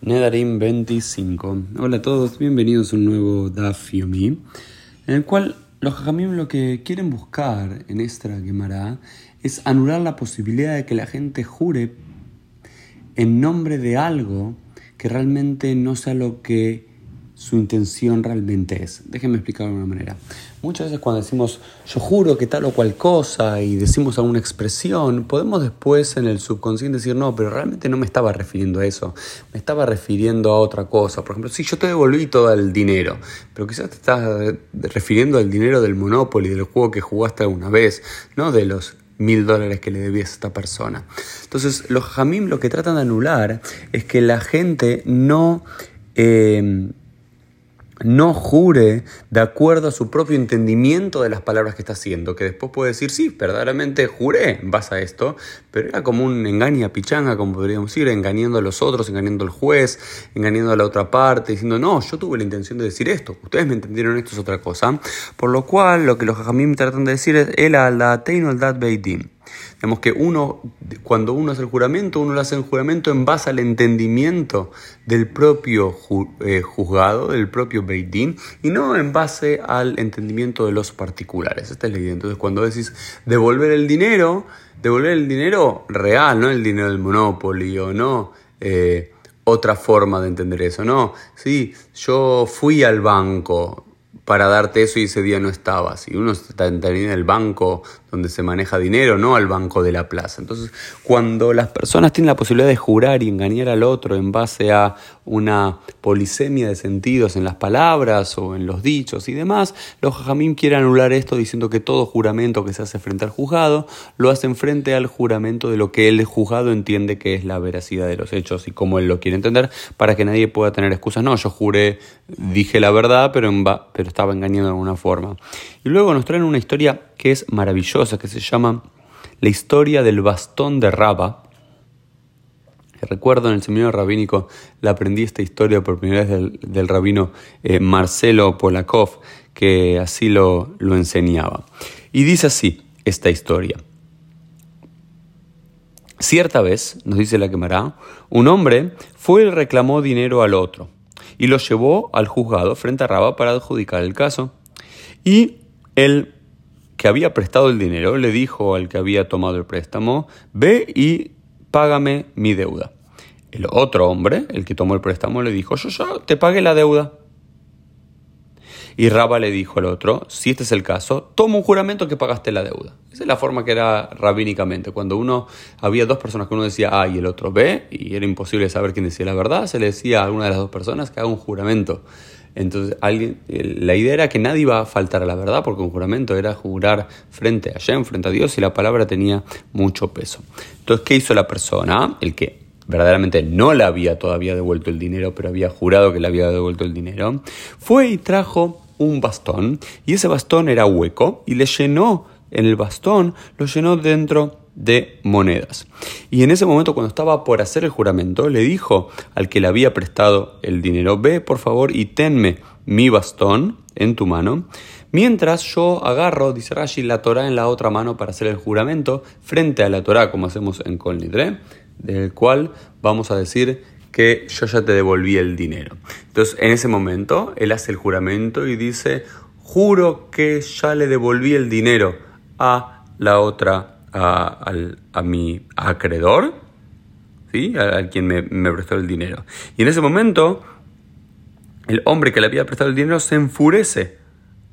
Nedarim 25. Hola a todos, bienvenidos a un nuevo Daf Yomi, en el cual los Jajamim lo que quieren buscar en esta Gemara es anular la posibilidad de que la gente jure en nombre de algo que realmente no sea lo que su intención realmente es. Déjenme explicarlo de una manera. Muchas veces cuando decimos yo juro que tal o cual cosa y decimos alguna expresión, podemos después en el subconsciente decir no, pero realmente no me estaba refiriendo a eso, me estaba refiriendo a otra cosa. Por ejemplo, si yo te devolví todo el dinero, pero quizás te estás refiriendo al dinero del Monopoly, del juego que jugaste alguna vez, no de los mil dólares que le debías a esta persona. Entonces, los jamim lo que tratan de anular es que la gente no... Eh, no jure de acuerdo a su propio entendimiento de las palabras que está haciendo, que después puede decir, sí, verdaderamente juré en base a esto, pero era como un engaña pichanga, como podríamos decir, engañando a los otros, engañando al juez, engañando a la otra parte, diciendo, no, yo tuve la intención de decir esto, ustedes me entendieron, esto es otra cosa. Por lo cual, lo que los jajamim tratan de decir es, el al teino al dat beidim. Digamos que uno, cuando uno hace el juramento, uno lo hace el juramento en base al entendimiento del propio eh, juzgado, del propio Beidín, y no en base al entendimiento de los particulares. Esta es la idea. Entonces, cuando decís devolver el dinero, devolver el dinero real, no el dinero del Monopoly o no. Eh, otra forma de entender eso, ¿no? Sí, yo fui al banco, para darte eso y ese día no estabas. Y uno está en el banco donde se maneja dinero, no al banco de la plaza. Entonces, cuando las personas tienen la posibilidad de jurar y engañar al otro en base a una polisemia de sentidos en las palabras o en los dichos y demás, los jajamín quieren anular esto diciendo que todo juramento que se hace frente al juzgado lo hacen frente al juramento de lo que el juzgado entiende que es la veracidad de los hechos y cómo él lo quiere entender para que nadie pueda tener excusas. No, yo juré, dije la verdad, pero, pero estaba engañando de alguna forma. Y luego nos traen una historia que es maravillosa, que se llama La historia del bastón de Raba Recuerdo en el seminario rabínico, le aprendí esta historia por primera vez del, rabino eh, Marcelo Polakov, que así lo, lo enseñaba. Y dice así esta historia. Cierta vez, nos dice la quemará, un hombre fue y reclamó dinero al otro y lo llevó al juzgado frente a Raba para adjudicar el caso. Y el que había prestado el dinero le dijo al que había tomado el préstamo, ve y págame mi deuda. El otro hombre, el que tomó el préstamo, le dijo, yo ya te pagué la deuda. Y Raba le dijo al otro, si este es el caso, toma un juramento que pagaste la deuda. Esa es la forma que era rabínicamente. Cuando uno había dos personas que uno decía A y el otro B, y era imposible saber quién decía la verdad, se le decía a alguna de las dos personas que haga un juramento. Entonces, alguien, la idea era que nadie iba a faltar a la verdad, porque un juramento era jurar frente a Shem, frente a Dios, y la palabra tenía mucho peso. Entonces, ¿qué hizo la persona? El que verdaderamente no le había todavía devuelto el dinero, pero había jurado que le había devuelto el dinero, fue y trajo un bastón, y ese bastón era hueco, y le llenó en el bastón, lo llenó dentro de monedas. Y en ese momento, cuando estaba por hacer el juramento, le dijo al que le había prestado el dinero, ve por favor y tenme mi bastón en tu mano, mientras yo agarro, dice Rashi, la Torah en la otra mano para hacer el juramento frente a la Torah, como hacemos en Kol Nidre, del cual vamos a decir que yo ya te devolví el dinero. Entonces, en ese momento, él hace el juramento y dice, juro que ya le devolví el dinero a la otra, a, mi acreedor, ¿sí? a, quien me, me prestó el dinero. Y en ese momento, el hombre que le había prestado el dinero se enfurece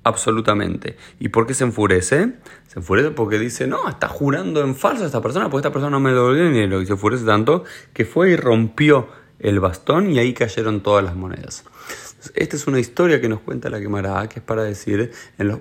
absolutamente. ¿Y por qué se enfurece? Se enfurece porque dice, no, está jurando en falso esta persona, porque esta persona no me devolvió el dinero. Y se enfurece tanto que fue y rompió el bastón y ahí cayeron todas las monedas. Esta es una historia que nos cuenta la quemará, que es para decir,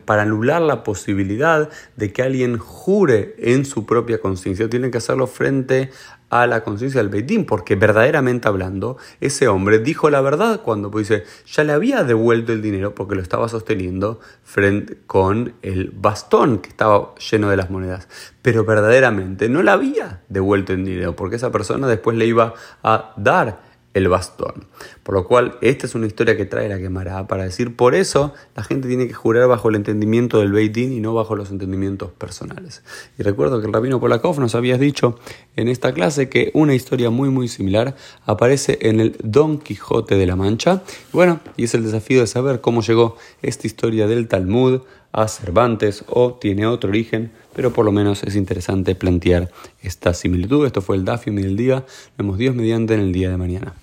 para anular la posibilidad de que alguien jure en su propia conciencia. Tiene que hacerlo frente a la conciencia del Beitín, porque verdaderamente hablando, ese hombre dijo la verdad cuando pues, dice, ya le había devuelto el dinero porque lo estaba sosteniendo frente con el bastón que estaba lleno de las monedas, pero verdaderamente no le había devuelto el dinero, porque esa persona después le iba a dar el bastón. Por lo cual, esta es una historia que trae la quemará para decir, por eso la gente tiene que jurar bajo el entendimiento del Beit y no bajo los entendimientos personales. Y recuerdo que el rabino Polakov nos había dicho en esta clase que una historia muy muy similar aparece en el Don Quijote de la Mancha. Bueno, y es el desafío de saber cómo llegó esta historia del Talmud a Cervantes o tiene otro origen, pero por lo menos es interesante plantear esta similitud. Esto fue el Dafium del día. Nos vemos Dios mediante en el día de mañana.